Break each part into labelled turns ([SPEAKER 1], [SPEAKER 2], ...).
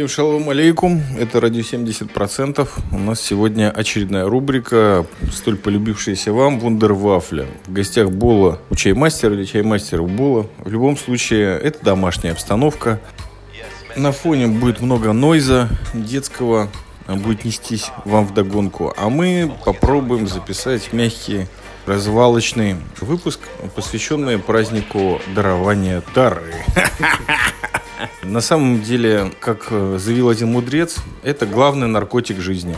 [SPEAKER 1] Всем шалом алейкум, это радио 70%. У нас сегодня очередная рубрика, столь полюбившаяся вам, Вундервафля. В гостях Бола у чаймастера или чаймастера у Бола. В любом случае, это домашняя обстановка. На фоне будет много нойза детского, будет нестись вам в догонку. А мы попробуем записать мягкий развалочный выпуск, посвященный празднику дарования Тары. На самом деле, как э, заявил один мудрец, это главный наркотик жизни.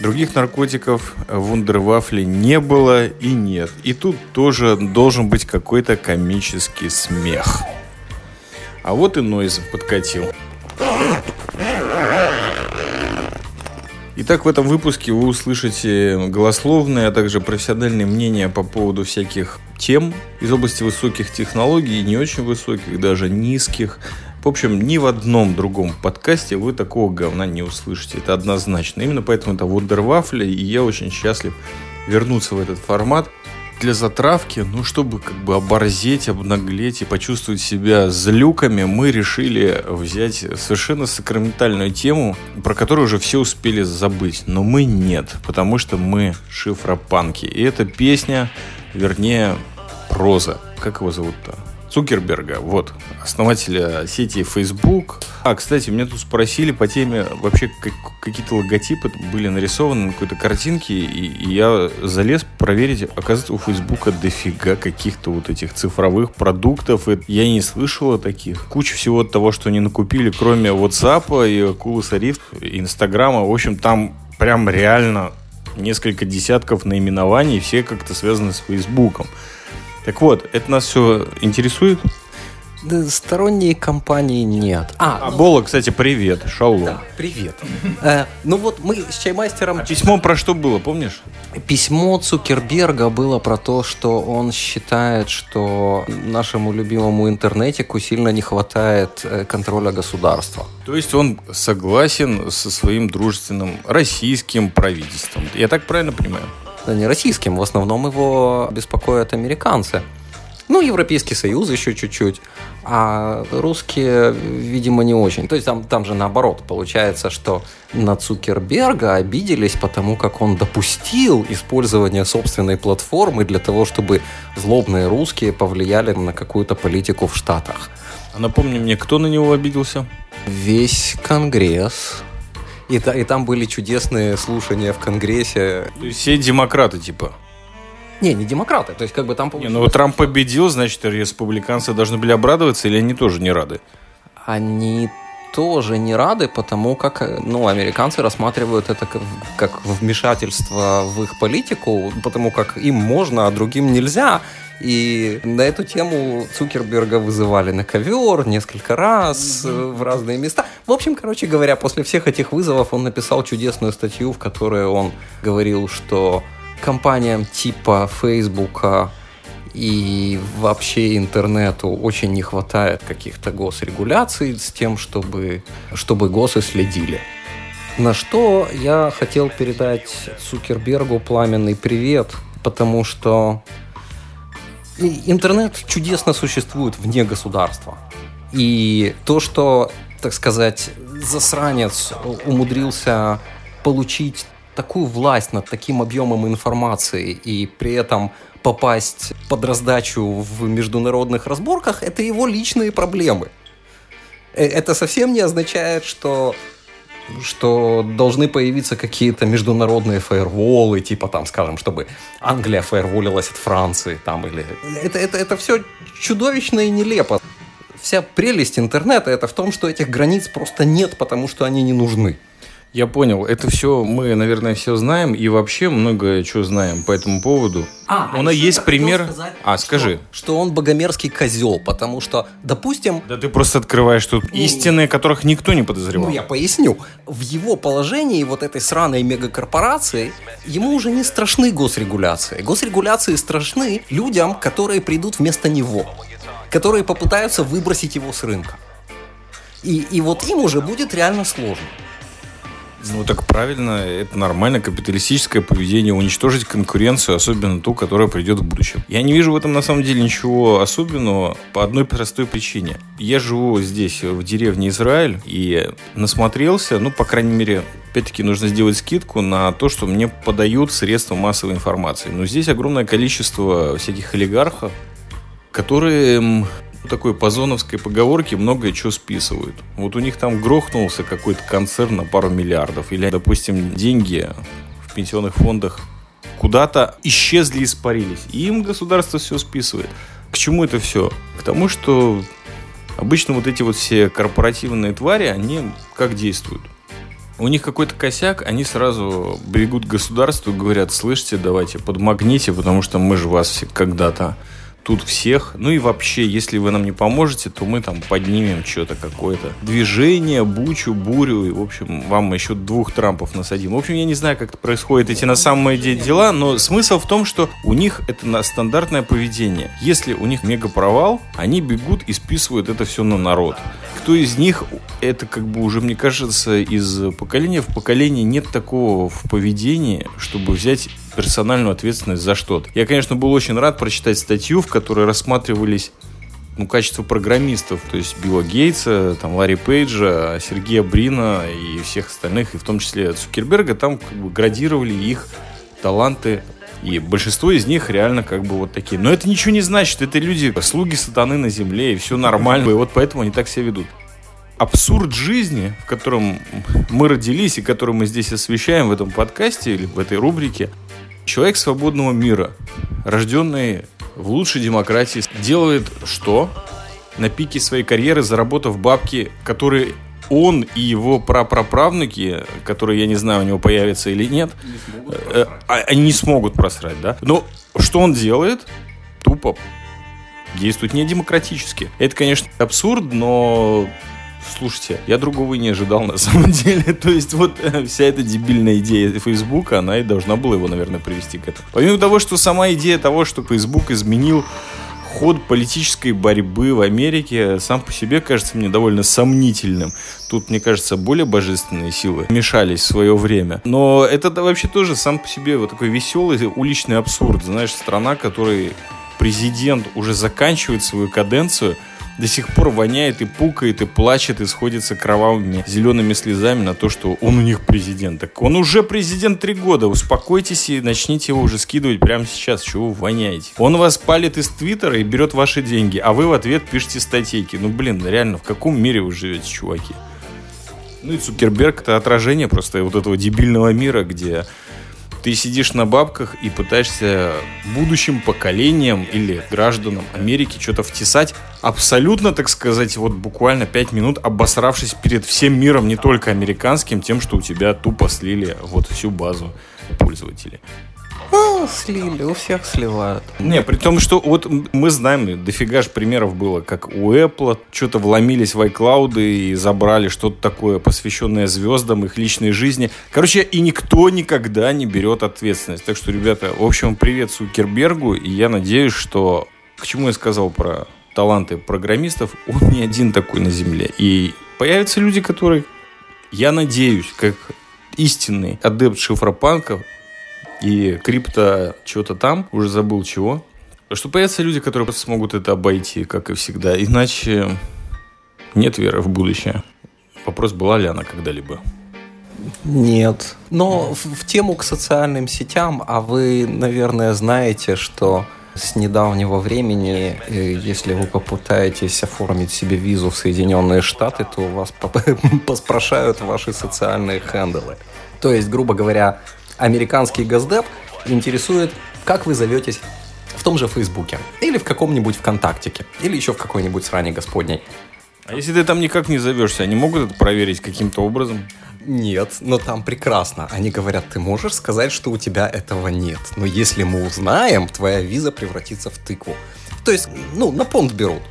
[SPEAKER 1] Других наркотиков в вундервафле не было и нет. И тут тоже должен быть какой-то комический смех. А вот и Нойз подкатил. Итак, в этом выпуске вы услышите голословные, а также профессиональные мнения по поводу всяких тем из области высоких технологий, не очень высоких, даже низких, в общем, ни в одном другом подкасте вы такого говна не услышите. Это однозначно. Именно поэтому это Вундервафля, и я очень счастлив вернуться в этот формат для затравки, ну, чтобы как бы оборзеть, обнаглеть и почувствовать себя злюками, мы решили взять совершенно сакраментальную тему, про которую уже все успели забыть. Но мы нет, потому что мы шифропанки. И эта песня, вернее, проза. Как его зовут-то? Цукерберга, вот, основателя сети Facebook. А, кстати, меня тут спросили по теме, вообще как, какие-то логотипы были нарисованы на какой-то картинке, и, и я залез проверить, оказывается, у Фейсбука дофига каких-то вот этих цифровых продуктов, и я не слышал о таких. Куча всего того, что они накупили, кроме WhatsApp и Oculus Rift, Инстаграма, в общем, там прям реально несколько десятков наименований, все как-то связаны с Фейсбуком. Так вот, это нас все интересует?
[SPEAKER 2] Да, сторонние компании нет.
[SPEAKER 1] А, а ну... Бола, кстати, привет, шалом. Да,
[SPEAKER 2] привет. Э, ну вот мы с чаймастером...
[SPEAKER 1] А письмо про что было, помнишь?
[SPEAKER 2] Письмо Цукерберга было про то, что он считает, что нашему любимому интернетику сильно не хватает э, контроля государства.
[SPEAKER 1] То есть он согласен со своим дружественным российским правительством. Я так правильно понимаю?
[SPEAKER 2] Не российским, в основном его беспокоят американцы. Ну, Европейский Союз еще чуть-чуть, а русские, видимо, не очень. То есть там, там же наоборот, получается, что на Цукерберга обиделись, потому как он допустил использование собственной платформы для того, чтобы злобные русские повлияли на какую-то политику в Штатах.
[SPEAKER 1] А напомни мне, кто на него обиделся?
[SPEAKER 2] Весь Конгресс, и, и там были чудесные слушания в Конгрессе.
[SPEAKER 1] То есть все демократы, типа?
[SPEAKER 2] Не, не демократы. То есть, как бы там
[SPEAKER 1] получилось... Не, ну Трамп победил, значит, республиканцы должны были обрадоваться, или они тоже не рады?
[SPEAKER 2] Они тоже не рады, потому как ну, американцы рассматривают это как, как вмешательство в их политику, потому как им можно, а другим нельзя. И на эту тему Цукерберга вызывали на ковер несколько раз mm-hmm. в разные места. В общем, короче говоря, после всех этих вызовов он написал чудесную статью, в которой он говорил, что компаниям типа Фейсбука и вообще интернету очень не хватает каких-то госрегуляций с тем, чтобы, чтобы госы следили. На что я хотел передать Цукербергу пламенный привет, потому что интернет чудесно существует вне государства. И то, что, так сказать, засранец умудрился получить такую власть над таким объемом информации и при этом попасть под раздачу в международных разборках, это его личные проблемы. Э, это совсем не означает, что что должны появиться какие-то международные фаерволы, типа там, скажем, чтобы Англия фаерволилась от Франции, там, или... Это, это, это все чудовищно и нелепо. Вся прелесть интернета это в том, что этих границ просто нет, потому что они не нужны.
[SPEAKER 1] Я понял. Это все мы, наверное, все знаем и вообще многое что знаем по этому поводу.
[SPEAKER 2] А,
[SPEAKER 1] У нас есть пример. Сказать, а, скажи.
[SPEAKER 2] Что, что он богомерзкий козел, потому что, допустим...
[SPEAKER 1] Да ты просто открываешь тут ну, истины, которых никто не подозревал.
[SPEAKER 2] Ну, я поясню. В его положении вот этой сраной мегакорпорации ему уже не страшны госрегуляции. Госрегуляции страшны людям, которые придут вместо него. Которые попытаются выбросить его с рынка. И, и вот им уже будет реально сложно.
[SPEAKER 1] Ну так правильно, это нормально капиталистическое поведение, уничтожить конкуренцию, особенно ту, которая придет в будущем. Я не вижу в этом на самом деле ничего особенного по одной простой причине. Я живу здесь, в деревне Израиль, и насмотрелся, ну, по крайней мере, опять-таки нужно сделать скидку на то, что мне подают средства массовой информации. Но здесь огромное количество всяких олигархов, которые такой по зоновской поговорке многое что списывают. Вот у них там грохнулся какой-то концерн на пару миллиардов. Или, допустим, деньги в пенсионных фондах куда-то исчезли, испарились. И им государство все списывает. К чему это все? К тому, что обычно вот эти вот все корпоративные твари, они как действуют? У них какой-то косяк, они сразу бегут к государству и говорят, слышите, давайте подмагните, потому что мы же вас когда-то тут всех. Ну и вообще, если вы нам не поможете, то мы там поднимем что-то какое-то движение, бучу, бурю. И, в общем, вам еще двух Трампов насадим. В общем, я не знаю, как это происходит эти на самом деле дела, но смысл в том, что у них это на стандартное поведение. Если у них мега провал, они бегут и списывают это все на народ. Кто из них, это как бы уже, мне кажется, из поколения в поколение нет такого в поведении, чтобы взять персональную ответственность за что-то. Я, конечно, был очень рад прочитать статью, в которой рассматривались ну, качество программистов, то есть Билла Гейтса, там, Ларри Пейджа, Сергея Брина и всех остальных, и в том числе Цукерберга, там как бы градировали их таланты и большинство из них реально как бы вот такие. Но это ничего не значит. Это люди, слуги сатаны на земле, и все нормально. И вот поэтому они так себя ведут. Абсурд жизни, в котором мы родились и который мы здесь освещаем в этом подкасте или в этой рубрике, Человек свободного мира, рожденный в лучшей демократии, делает что? На пике своей карьеры, заработав бабки, которые он и его прапраправнуки, которые, я не знаю, у него появятся или нет, не э, а, они не смогут просрать, да? Но что он делает? Тупо действует не демократически. Это, конечно, абсурд, но Слушайте, я другого и не ожидал на самом деле. То есть вот э, вся эта дебильная идея Фейсбука, она и должна была его, наверное, привести к этому. Помимо того, что сама идея того, что Facebook изменил ход политической борьбы в Америке сам по себе кажется мне довольно сомнительным. Тут, мне кажется, более божественные силы мешались в свое время. Но это вообще тоже сам по себе вот такой веселый уличный абсурд. Знаешь, страна, которой президент уже заканчивает свою каденцию, до сих пор воняет и пукает, и плачет, и сходится кровавыми зелеными слезами на то, что он у них президент. Так он уже президент три года. Успокойтесь и начните его уже скидывать прямо сейчас. Чего вы воняете? Он вас палит из Твиттера и берет ваши деньги, а вы в ответ пишете статейки. Ну, блин, реально, в каком мире вы живете, чуваки? Ну и Цукерберг это отражение просто вот этого дебильного мира, где ты сидишь на бабках и пытаешься будущим поколениям или гражданам Америки что-то втесать, абсолютно, так сказать, вот буквально 5 минут обосравшись перед всем миром, не только американским, тем, что у тебя тупо слили вот всю базу пользователей.
[SPEAKER 2] Слили, у всех сливают.
[SPEAKER 1] Не, при том, что вот мы знаем, дофига же примеров было, как у Apple что-то вломились в iCloud и забрали что-то такое, посвященное звездам, их личной жизни. Короче, и никто никогда не берет ответственность. Так что, ребята, в общем, привет Сукербергу, и я надеюсь, что... К чему я сказал про таланты программистов, он не один такой на Земле. И появятся люди, которые, я надеюсь, как истинный адепт шифропанков, и крипто что-то там, уже забыл чего. Что появятся люди, которые смогут это обойти, как и всегда. Иначе нет веры в будущее. Вопрос, была ли она когда-либо?
[SPEAKER 2] Нет. Но в, в тему к социальным сетям, а вы, наверное, знаете, что с недавнего времени, э, если вы попытаетесь оформить себе визу в Соединенные Штаты, то у вас поспрашают ваши социальные хендлы. То есть, грубо говоря, американский газдеп интересует, как вы зоветесь в том же Фейсбуке, или в каком-нибудь ВКонтактике, или еще в какой-нибудь сране господней.
[SPEAKER 1] А если ты там никак не зовешься, они могут это проверить каким-то образом?
[SPEAKER 2] Нет, но там прекрасно. Они говорят, ты можешь сказать, что у тебя этого нет. Но если мы узнаем, твоя виза превратится в тыкву. То есть, ну, на понт берут.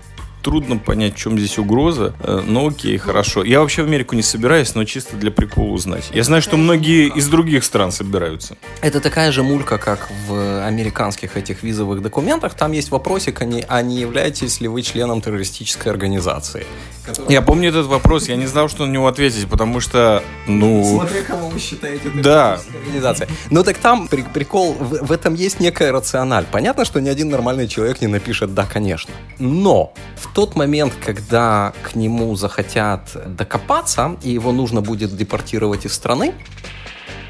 [SPEAKER 1] Трудно понять, в чем здесь угроза. Э, но окей, хорошо. Я вообще в Америку не собираюсь, но чисто для прикола узнать. Я знаю, что многие из других стран собираются.
[SPEAKER 2] Это такая же мулька, как в американских этих визовых документах. Там есть вопросик, а не, а не являетесь ли вы членом террористической организации.
[SPEAKER 1] Которая... Я помню этот вопрос, я не знал, что на него ответить, потому что, ну...
[SPEAKER 2] Смотря кого вы считаете
[SPEAKER 1] да.
[SPEAKER 2] организацией. Ну так там при, прикол, в, в этом есть некая рациональ. Понятно, что ни один нормальный человек не напишет «да, конечно». Но в тот момент, когда к нему захотят докопаться, и его нужно будет депортировать из страны,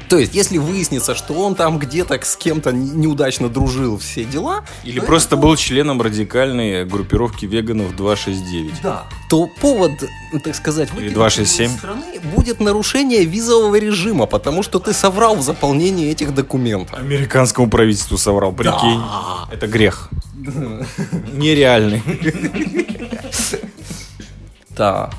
[SPEAKER 2] то есть, если выяснится, что он там где-то с кем-то неудачно дружил, все дела...
[SPEAKER 1] Или просто это... был членом радикальной группировки веганов 269.
[SPEAKER 2] Да. То повод, так сказать,
[SPEAKER 1] Или 267.
[SPEAKER 2] страны будет нарушение визового режима, потому что ты соврал в заполнении этих документов.
[SPEAKER 1] Американскому правительству соврал, прикинь. Да. Это грех. Нереальный.
[SPEAKER 2] Да.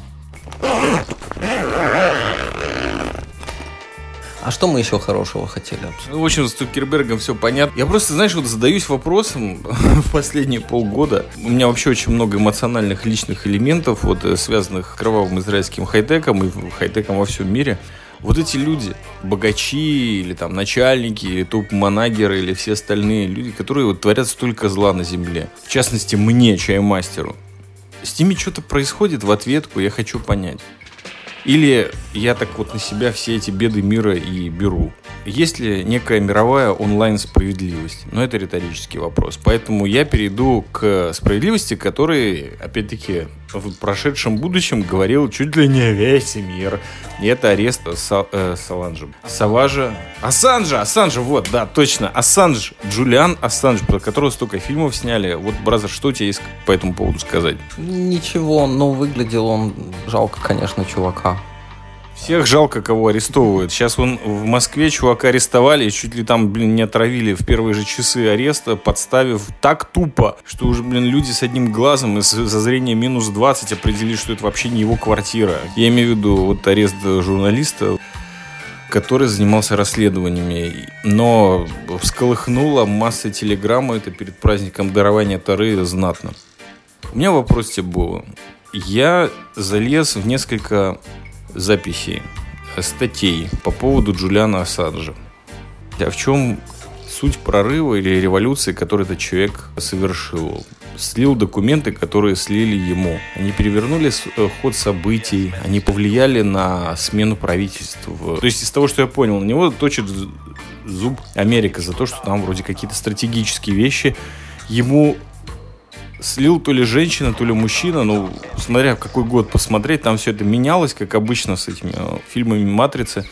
[SPEAKER 2] А что мы еще хорошего хотели
[SPEAKER 1] Ну, в общем, с Цукербергом все понятно. Я просто, знаешь, вот задаюсь вопросом в последние полгода. У меня вообще очень много эмоциональных личных элементов, вот э, связанных с кровавым израильским хай-теком и хай-теком во всем мире. Вот эти люди, богачи или там начальники, или топ-манагеры, или все остальные люди, которые вот творят столько зла на земле. В частности, мне, чаймастеру. С ними что-то происходит в ответку, я хочу понять. Или я так вот на себя все эти беды мира и беру. Есть ли некая мировая онлайн-справедливость? Но это риторический вопрос. Поэтому я перейду к справедливости, которой, опять-таки, в прошедшем будущем говорил чуть ли не весь мир. И это арест Са, э, Саланжа. Саважа. Ассанжа! Ассанжа, вот, да, точно. Ассанж. Джулиан Ассанж, про которого столько фильмов сняли. Вот, Brother, что у тебя есть по этому поводу сказать?
[SPEAKER 2] Ничего, но выглядел он жалко, конечно, чувака.
[SPEAKER 1] Всех жалко, кого арестовывают. Сейчас вон в Москве чувака арестовали чуть ли там, блин, не отравили в первые же часы ареста, подставив так тупо, что уже, блин, люди с одним глазом и со зрения минус 20 определили, что это вообще не его квартира. Я имею в виду вот арест журналиста, который занимался расследованиями, но всколыхнула масса телеграммы это перед праздником дарования Тары знатно. У меня вопрос тебе был. Я залез в несколько записей, статей по поводу Джулиана Ассанжа. А в чем суть прорыва или революции, который этот человек совершил? Слил документы, которые слили ему. Они перевернули э, ход событий, они повлияли на смену правительства. То есть из того, что я понял, на него точит зуб Америка за то, что там вроде какие-то стратегические вещи ему слил то ли женщина, то ли мужчина, ну, смотря в какой год посмотреть, там все это менялось, как обычно с этими э, фильмами «Матрицы».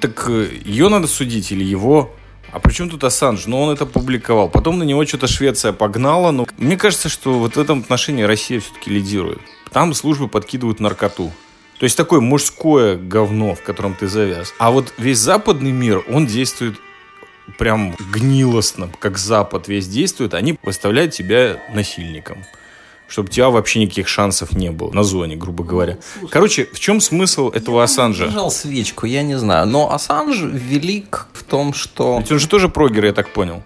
[SPEAKER 1] Так э, ее надо судить или его? А при чем тут Ассанж? Ну, он это публиковал. Потом на него что-то Швеция погнала. Но мне кажется, что вот в этом отношении Россия все-таки лидирует. Там службы подкидывают наркоту. То есть такое мужское говно, в котором ты завяз. А вот весь западный мир, он действует прям гнилостно, как Запад весь действует, они выставляют тебя насильником чтобы у тебя вообще никаких шансов не было на зоне, грубо говоря. Слушай, Короче, в чем смысл этого я Ассанжа?
[SPEAKER 2] Я свечку, я не знаю. Но Ассанж велик в том, что...
[SPEAKER 1] Ведь он же тоже прогер, я так понял.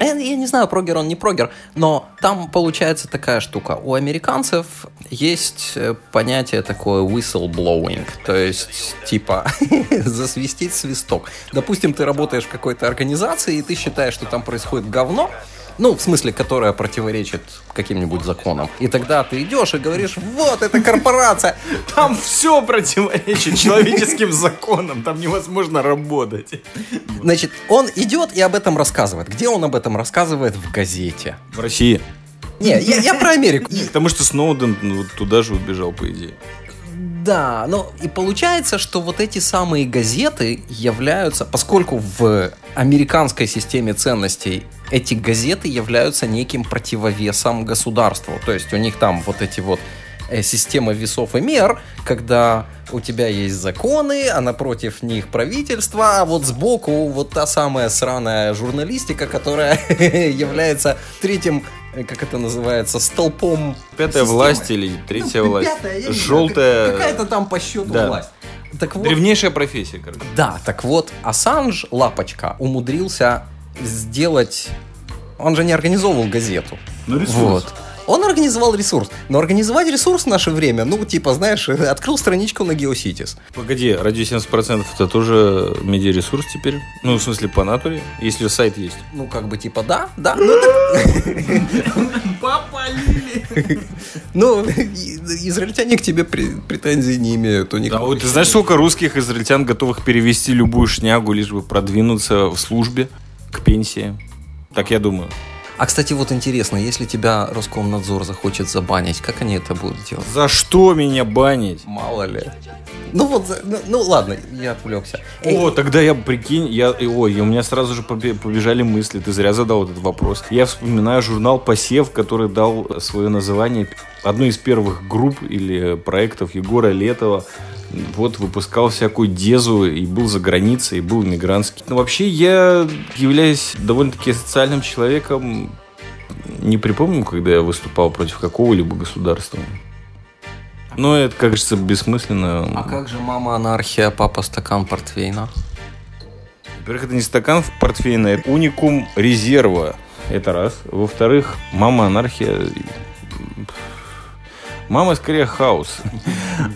[SPEAKER 2] Я, я не знаю, прогер он, не прогер, но там получается такая штука. У американцев есть э, понятие такое whistleblowing, то есть типа засвистеть свисток. Допустим, ты работаешь в какой-то организации, и ты считаешь, что там происходит говно, ну, в смысле, которая противоречит каким-нибудь законам. И тогда ты идешь и говоришь, вот, это корпорация.
[SPEAKER 1] Там все противоречит человеческим законам. Там невозможно работать.
[SPEAKER 2] Значит, он идет и об этом рассказывает. Где он об этом рассказывает? В газете.
[SPEAKER 1] В России.
[SPEAKER 2] Не, я, я про Америку.
[SPEAKER 1] Потому что Сноуден ну, туда же убежал, по идее.
[SPEAKER 2] Да, но и получается, что вот эти самые газеты являются, поскольку в американской системе ценностей эти газеты являются неким противовесом государству. То есть у них там вот эти вот э, система весов и мер, когда у тебя есть законы, а напротив них правительство, а вот сбоку вот та самая сраная журналистика, которая является третьим, как это называется, столпом
[SPEAKER 1] Пятая системы. власть или третья ну, власть? Пятая, Желтая...
[SPEAKER 2] Какая-то там по счету да. власть.
[SPEAKER 1] Так вот, Древнейшая профессия, короче.
[SPEAKER 2] Да, так вот, Ассанж, лапочка, умудрился сделать... Он же не организовывал газету.
[SPEAKER 1] Ну, ресурс. Вот.
[SPEAKER 2] Он организовал ресурс. Но организовать ресурс в наше время, ну, типа, знаешь, открыл страничку на GeoCities.
[SPEAKER 1] Погоди, радио 70% это тоже медиаресурс теперь? Ну, в смысле, по натуре? Если сайт есть.
[SPEAKER 2] Ну, как бы, типа, да, да. Ну,
[SPEAKER 1] Попалили!
[SPEAKER 2] Ну, израильтяне к тебе претензий не имеют. У них
[SPEAKER 1] да, ты знаешь, сколько русских израильтян готовых перевести любую шнягу, лишь бы продвинуться в службе к пенсии? Так я думаю.
[SPEAKER 2] А, кстати, вот интересно, если тебя Роскомнадзор захочет забанить, как они это будут делать?
[SPEAKER 1] За что меня банить?
[SPEAKER 2] Мало ли. Ну вот, ну, ну ладно, я отвлекся.
[SPEAKER 1] О, тогда я, прикинь, я, ой, у меня сразу же побежали мысли, ты зря задал этот вопрос. Я вспоминаю журнал «Посев», который дал свое название одной из первых групп или проектов Егора Летова вот выпускал всякую дезу и был за границей, и был мигрантский. Но вообще я являюсь довольно-таки социальным человеком. Не припомню, когда я выступал против какого-либо государства. Но это, кажется, бессмысленно.
[SPEAKER 2] А как же мама анархия, папа стакан портвейна?
[SPEAKER 1] Во-первых, это не стакан портвейна, это уникум резерва. Это раз. Во-вторых, мама анархия Мама скорее хаос.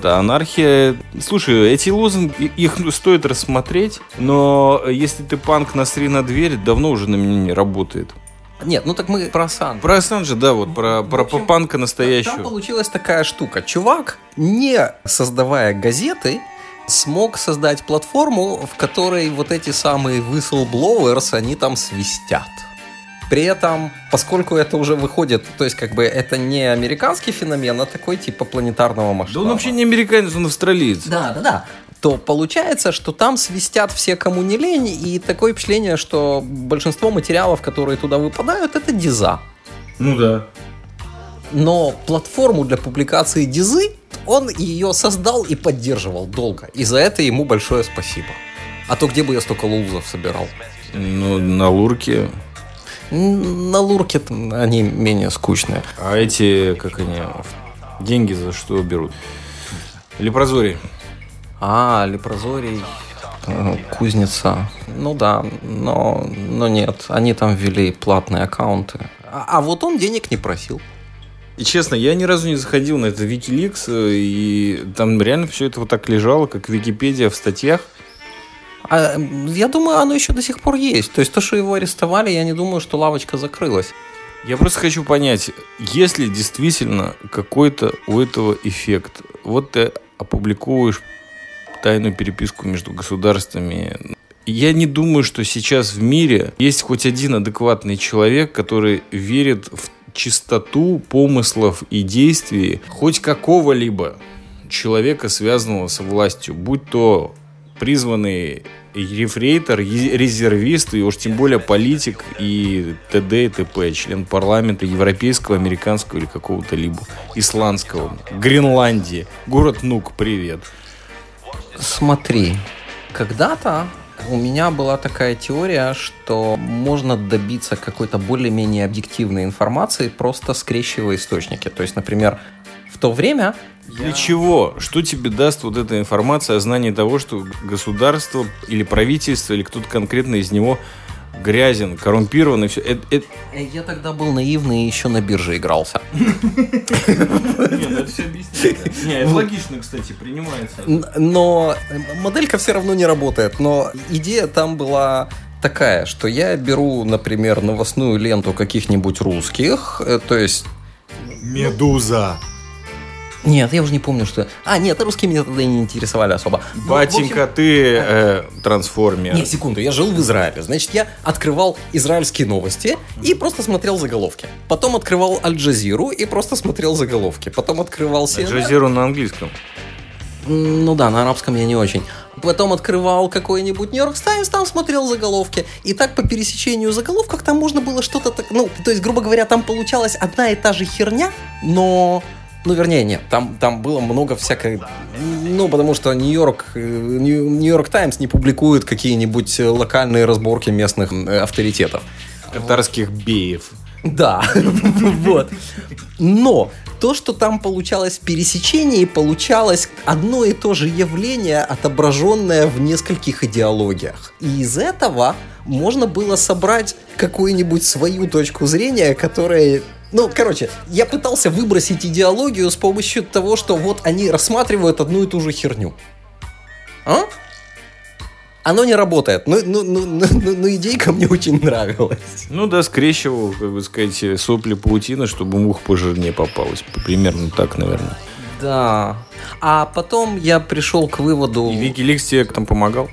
[SPEAKER 1] Да, анархия... Слушай, эти лозунги, их стоит рассмотреть, но если ты панк на сри на дверь, давно уже на меня не работает.
[SPEAKER 2] Нет, ну так мы про Сан.
[SPEAKER 1] Про Сан же, да, вот, про, про общем, панка настоящего.
[SPEAKER 2] Там получилась такая штука. Чувак, не создавая газеты, смог создать платформу, в которой вот эти самые whistleblowers, они там свистят. При этом, поскольку это уже выходит, то есть как бы это не американский феномен, а такой типа планетарного масштаба.
[SPEAKER 1] Да он вообще не американец, он австралиец.
[SPEAKER 2] Да, да, да то получается, что там свистят все, кому не лень, и такое впечатление, что большинство материалов, которые туда выпадают, это диза.
[SPEAKER 1] Ну да.
[SPEAKER 2] Но платформу для публикации дизы он ее создал и поддерживал долго. И за это ему большое спасибо. А то где бы я столько лузов собирал?
[SPEAKER 1] Ну, на лурке
[SPEAKER 2] на лурке они менее скучные.
[SPEAKER 1] А эти, как они, деньги за что берут? Лепрозорий.
[SPEAKER 2] А, Лепрозорий, э, кузница. Ну да, но, но нет, они там ввели платные аккаунты. А, а вот он денег не просил.
[SPEAKER 1] И честно, я ни разу не заходил на этот Wikileaks, э, и там реально все это вот так лежало, как Википедия в статьях.
[SPEAKER 2] А, я думаю, оно еще до сих пор есть. То есть то, что его арестовали, я не думаю, что лавочка закрылась.
[SPEAKER 1] Я просто хочу понять, есть ли действительно какой-то у этого эффект? Вот ты опубликовываешь тайную переписку между государствами. Я не думаю, что сейчас в мире есть хоть один адекватный человек, который верит в чистоту помыслов и действий хоть какого-либо человека, связанного с властью, будь то призванный рефрейтор, резервист, и уж тем более политик и т.д. и т.п., член парламента европейского, американского или какого-то либо исландского. Гренландии. Город Нук, привет.
[SPEAKER 2] Смотри, когда-то у меня была такая теория, что можно добиться какой-то более-менее объективной информации, просто скрещивая источники. То есть, например, то время
[SPEAKER 1] для я... чего? Что тебе даст вот эта информация о знании того, что государство или правительство, или кто-то конкретно из него грязен, коррумпирован и все. Это, это...
[SPEAKER 2] Я тогда был наивный и еще на бирже игрался.
[SPEAKER 1] Нет, это все объясняется. Не, это логично, кстати, принимается.
[SPEAKER 2] Но моделька все равно не работает. Но идея там была такая, что я беру, например, новостную ленту каких-нибудь русских, э, то есть...
[SPEAKER 1] Медуза.
[SPEAKER 2] Нет, я уже не помню, что... А, нет, русские меня тогда не интересовали особо.
[SPEAKER 1] Батенька, ну, общем... ты э, трансформер.
[SPEAKER 2] Не, секунду, я жил в Израиле. Значит, я открывал израильские новости и просто смотрел заголовки. Потом открывал Аль-Джазиру и просто смотрел заголовки. Потом открывал CNN.
[SPEAKER 1] Аль-Джазиру на английском.
[SPEAKER 2] Ну да, на арабском я не очень. Потом открывал какой-нибудь Нью-Йорк Таймс, там смотрел заголовки. И так по пересечению заголовков там можно было что-то так... Ну, то есть, грубо говоря, там получалась одна и та же херня, но ну, вернее, нет, там, там было много всякой... Ну, потому что Нью-Йорк, э, Нью-Йорк Таймс не публикует какие-нибудь локальные разборки местных э, авторитетов.
[SPEAKER 1] Катарских беев.
[SPEAKER 2] Да, вот. Но то, что там получалось пересечение, получалось одно и то же явление, отображенное в нескольких идеологиях. И из этого можно было собрать какую-нибудь свою точку зрения, которая Ну, короче, я пытался выбросить идеологию с помощью того, что вот они рассматривают одну и ту же херню. А? Оно не работает. Ну, ну, ну, ну, ну, ну идейка мне очень нравилась.
[SPEAKER 1] Ну да, скрещивал, как бы сказать, сопли паутины, чтобы мух пожирнее попалась. Примерно так, наверное.
[SPEAKER 2] Да. А потом я пришел к выводу...
[SPEAKER 1] И Викиликс тебе там помогал?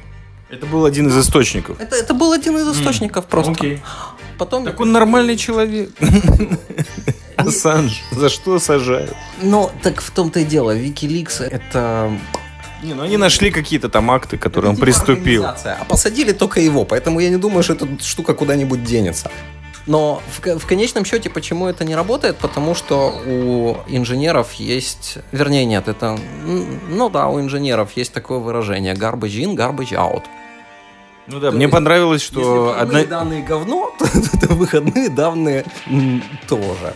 [SPEAKER 1] Это был один из источников.
[SPEAKER 2] Это, это был один из источников mm. просто.
[SPEAKER 1] Окей. Потом... Так он нормальный человек. Ассанж, за что сажают?
[SPEAKER 2] Ну, так в том-то и дело. Викиликс это
[SPEAKER 1] не, ну они нашли какие-то там акты, которые он приступил.
[SPEAKER 2] А посадили только его, поэтому я не думаю, что эта штука куда-нибудь денется. Но в, в конечном счете, почему это не работает? Потому что у инженеров есть... Вернее, нет, это... Ну да, у инженеров есть такое выражение. Garbage in, garbage out.
[SPEAKER 1] Ну да, То мне есть, понравилось, что...
[SPEAKER 2] Если одна... данные говно, то, то выходные данные тоже.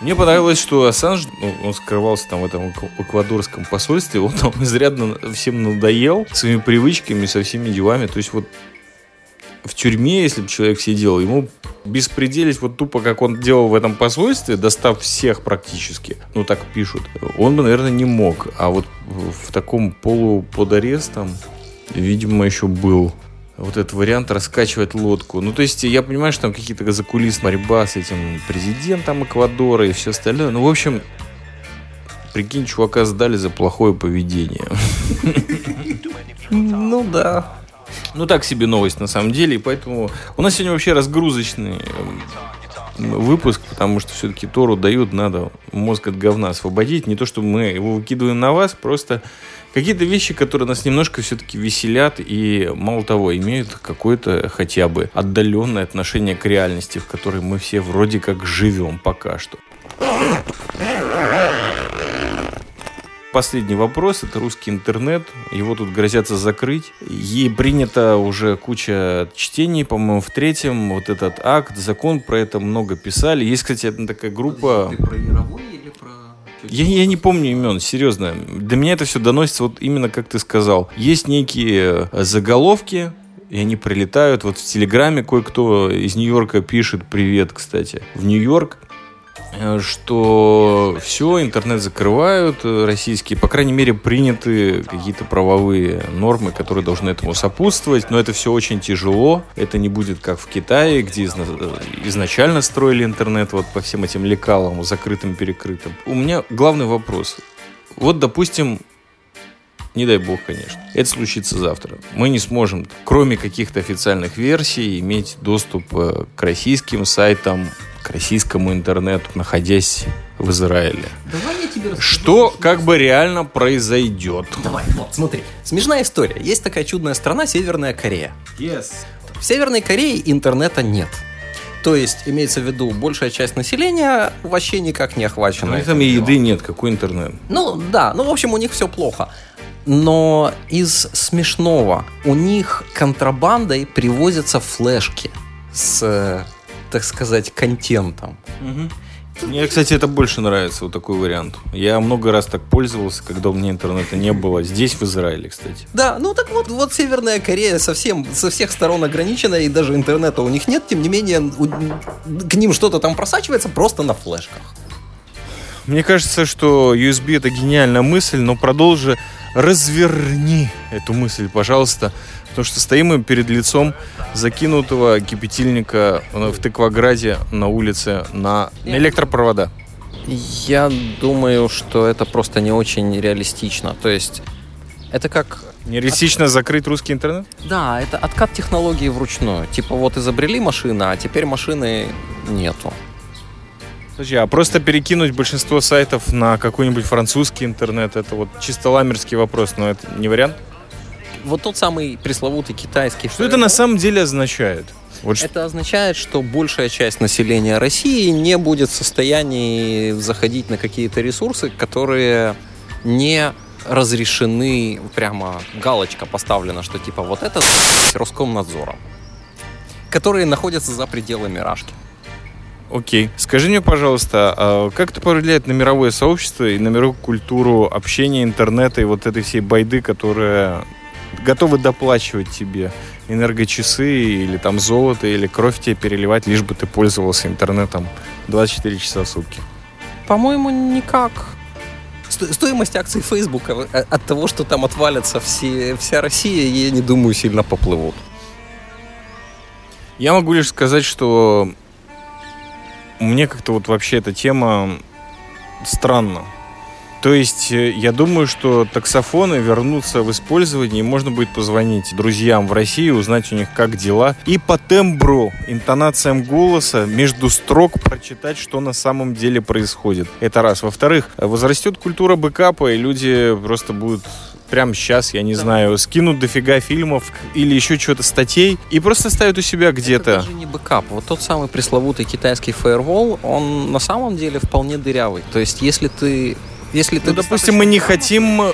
[SPEAKER 1] Мне понравилось, что Ассанж, ну, он скрывался там в этом эквадорском посольстве, он там изрядно всем надоел своими привычками, со всеми делами. То есть вот в тюрьме, если бы человек сидел, ему беспределить вот тупо, как он делал в этом посольстве, достав всех практически, ну так пишут, он бы, наверное, не мог. А вот в таком полу под арестом, видимо, еще был вот этот вариант раскачивать лодку. Ну, то есть, я понимаю, что там какие-то закулисная борьба с этим президентом Эквадора и все остальное. Ну, в общем, прикинь, чувака сдали за плохое поведение.
[SPEAKER 2] Ну, да.
[SPEAKER 1] Ну, так себе новость на самом деле, и поэтому у нас сегодня вообще разгрузочный выпуск, потому что все-таки Тору дают, надо мозг от говна освободить. Не то, что мы его выкидываем на вас, просто какие-то вещи, которые нас немножко все-таки веселят и, мало того, имеют какое-то хотя бы отдаленное отношение к реальности, в которой мы все вроде как живем пока что. Последний вопрос, это русский интернет, его тут грозятся закрыть. Ей принято уже куча чтений, по-моему, в третьем вот этот акт, закон, про это много писали. Есть, кстати, одна такая группа... Ты про про... Я, я не помню имен, серьезно. До меня это все доносится вот именно как ты сказал. Есть некие э, заголовки, и они прилетают. Вот в Телеграме кое-кто из Нью-Йорка пишет «Привет, кстати». В Нью-Йорк что все, интернет закрывают э, российские, по крайней мере, приняты какие-то правовые нормы, которые должны этому сопутствовать, но это все очень тяжело, это не будет как в Китае, где э, изначально строили интернет вот по всем этим лекалам, закрытым, перекрытым. У меня главный вопрос. Вот, допустим, не дай бог, конечно. Это случится завтра. Мы не сможем, кроме каких-то официальных версий, иметь доступ к российским сайтам, к российскому интернету, находясь в Израиле.
[SPEAKER 2] Давай я тебе
[SPEAKER 1] Что как бы реально произойдет?
[SPEAKER 2] Давай, вот, смотри. Смешная история. Есть такая чудная страна Северная Корея.
[SPEAKER 1] Yes.
[SPEAKER 2] В Северной Корее интернета нет. То есть, имеется в виду, большая часть населения вообще никак не охвачена.
[SPEAKER 1] Ну, там и еды нет, какой интернет?
[SPEAKER 2] Ну, да, ну, в общем, у них все плохо. Но из смешного, у них контрабандой привозятся флешки с так сказать, контентом.
[SPEAKER 1] Угу. Мне, кстати, это больше нравится, вот такой вариант. Я много раз так пользовался, когда у меня интернета не было. Здесь, в Израиле, кстати.
[SPEAKER 2] Да, ну так вот, вот Северная Корея совсем со всех сторон ограничена, и даже интернета у них нет. Тем не менее, у, к ним что-то там просачивается просто на флешках.
[SPEAKER 1] Мне кажется, что USB это гениальная мысль, но продолжи разверни эту мысль, пожалуйста. Потому что стоим мы перед лицом закинутого кипятильника в Тыкваграде на улице на, электропровода.
[SPEAKER 2] Я думаю, что это просто не очень реалистично. То есть это как...
[SPEAKER 1] Нереалистично от... закрыть русский интернет?
[SPEAKER 2] Да, это откат технологии вручную. Типа вот изобрели машины, а теперь машины нету.
[SPEAKER 1] Подожди, а просто перекинуть большинство сайтов на какой-нибудь французский интернет, это вот чисто ламерский вопрос, но это не вариант?
[SPEAKER 2] Вот тот самый пресловутый китайский.
[SPEAKER 1] Что это на самом деле означает?
[SPEAKER 2] Вот это означает, что большая часть населения России не будет в состоянии заходить на какие-то ресурсы, которые не разрешены, прямо галочка поставлена, что типа вот это Роскомнадзором, которые находятся за пределами Рашки.
[SPEAKER 1] Окей. Скажи мне, пожалуйста, а как это повлияет на мировое сообщество и на мировую культуру общения, интернета и вот этой всей байды, которая готовы доплачивать тебе энергочасы или там золото, или кровь тебе переливать, лишь бы ты пользовался интернетом 24 часа в сутки?
[SPEAKER 2] По-моему, никак. Стоимость акций Фейсбука э, от того, что там отвалятся все, вся Россия, я не думаю, сильно поплывут.
[SPEAKER 1] Я могу лишь сказать, что мне как-то вот вообще эта тема странна. То есть э, я думаю, что таксофоны вернутся в использование, и можно будет позвонить друзьям в России, узнать у них, как дела. И по тембру, интонациям голоса, между строк прочитать, что на самом деле происходит. Это раз. Во-вторых, возрастет культура бэкапа, и люди просто будут прямо сейчас, я не да. знаю, скинут дофига фильмов или еще чего-то статей и просто ставят у себя где-то. Это
[SPEAKER 2] даже не бэкап. Вот тот самый пресловутый китайский фаервол, он на самом деле вполне дырявый. То есть, если ты если ты
[SPEAKER 1] ну, допустим, мы не хотим э,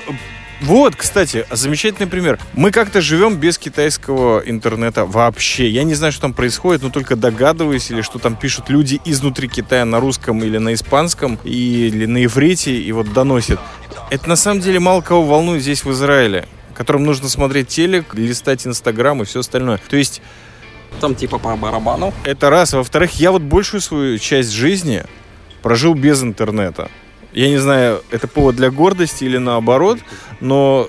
[SPEAKER 1] вот, кстати, замечательный пример. Мы как-то живем без китайского интернета вообще. Я не знаю, что там происходит, но только догадываюсь, или что там пишут люди изнутри Китая на русском или на испанском, или на иврите, и вот доносят. Это на самом деле мало кого волнует здесь в Израиле, которым нужно смотреть телек, листать Инстаграм и все остальное. То есть
[SPEAKER 2] там типа по барабану.
[SPEAKER 1] Это раз. Во-вторых, я вот большую свою часть жизни прожил без интернета. Я не знаю, это повод для гордости или наоборот, но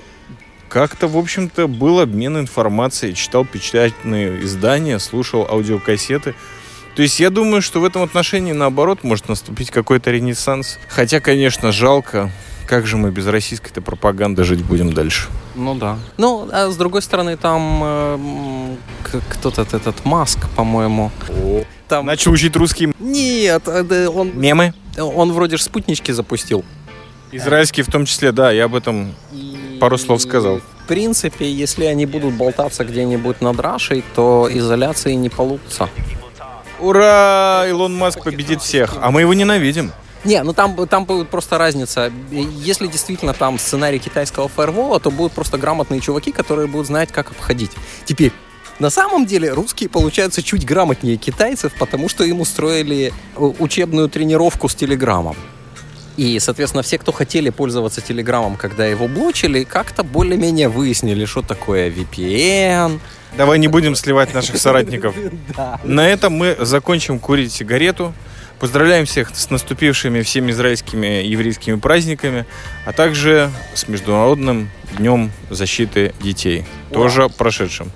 [SPEAKER 1] как-то, в общем-то, был обмен информацией. Читал печатные издания, слушал аудиокассеты. То есть я думаю, что в этом отношении, наоборот, может наступить какой-то ренессанс. Хотя, конечно, жалко, как же мы без российской-то пропаганды жить будем дальше?
[SPEAKER 2] Ну да. Ну, а с другой стороны, там э, кто-то этот Маск, по-моему.
[SPEAKER 1] Там... Начал учить русский.
[SPEAKER 2] Нет, э, он...
[SPEAKER 1] Мемы?
[SPEAKER 2] Он вроде же спутнички запустил.
[SPEAKER 1] Израильские в том числе, да, я об этом и... пару слов сказал.
[SPEAKER 2] В принципе, если они будут болтаться где-нибудь над Рашей, то изоляции не получится.
[SPEAKER 1] Ура! Илон Маск победит всех, а мы его ненавидим.
[SPEAKER 2] Не, ну там, там будет просто разница. Если действительно там сценарий китайского фаервола, то будут просто грамотные чуваки, которые будут знать, как обходить. Теперь, на самом деле русские получаются чуть грамотнее китайцев, потому что им устроили э, учебную тренировку с Телеграмом. И, соответственно, все, кто хотели пользоваться Телеграмом, когда его блочили, как-то более-менее выяснили, что такое VPN.
[SPEAKER 1] Давай не будем сливать наших соратников. На этом мы закончим курить сигарету. Поздравляем всех с наступившими всеми израильскими еврейскими праздниками, а также с Международным днем защиты детей, тоже прошедшим.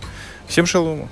[SPEAKER 1] Всем шалому.